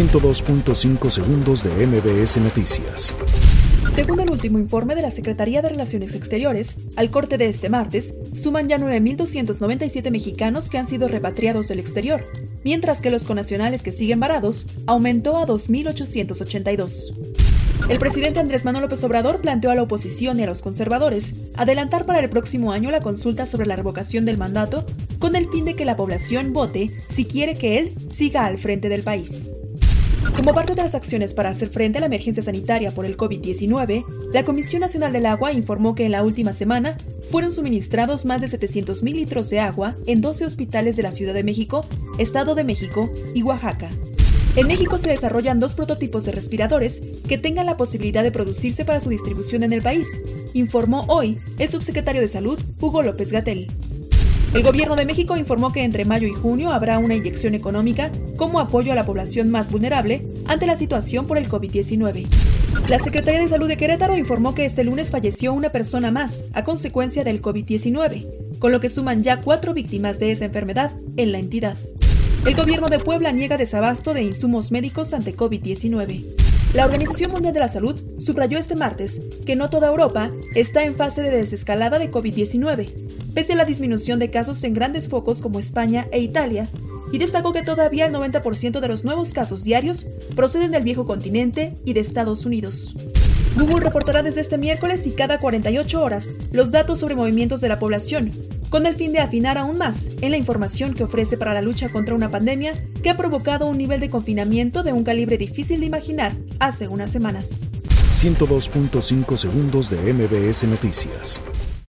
102.5 segundos de MBS Noticias. Según el último informe de la Secretaría de Relaciones Exteriores, al corte de este martes, suman ya 9.297 mexicanos que han sido repatriados del exterior, mientras que los conacionales que siguen varados aumentó a 2.882. El presidente Andrés Manuel López Obrador planteó a la oposición y a los conservadores adelantar para el próximo año la consulta sobre la revocación del mandato con el fin de que la población vote si quiere que él siga al frente del país. Como parte de las acciones para hacer frente a la emergencia sanitaria por el COVID-19, la Comisión Nacional del Agua informó que en la última semana fueron suministrados más de 700.000 litros de agua en 12 hospitales de la Ciudad de México, Estado de México y Oaxaca. En México se desarrollan dos prototipos de respiradores que tengan la posibilidad de producirse para su distribución en el país, informó hoy el subsecretario de Salud, Hugo López Gatel. El gobierno de México informó que entre mayo y junio habrá una inyección económica como apoyo a la población más vulnerable ante la situación por el COVID-19. La Secretaría de Salud de Querétaro informó que este lunes falleció una persona más a consecuencia del COVID-19, con lo que suman ya cuatro víctimas de esa enfermedad en la entidad. El gobierno de Puebla niega desabasto de insumos médicos ante COVID-19. La Organización Mundial de la Salud subrayó este martes que no toda Europa está en fase de desescalada de COVID-19, pese a la disminución de casos en grandes focos como España e Italia, y destacó que todavía el 90% de los nuevos casos diarios proceden del viejo continente y de Estados Unidos. Google reportará desde este miércoles y cada 48 horas los datos sobre movimientos de la población, con el fin de afinar aún más en la información que ofrece para la lucha contra una pandemia que ha provocado un nivel de confinamiento de un calibre difícil de imaginar hace unas semanas. 102.5 segundos de MBS Noticias.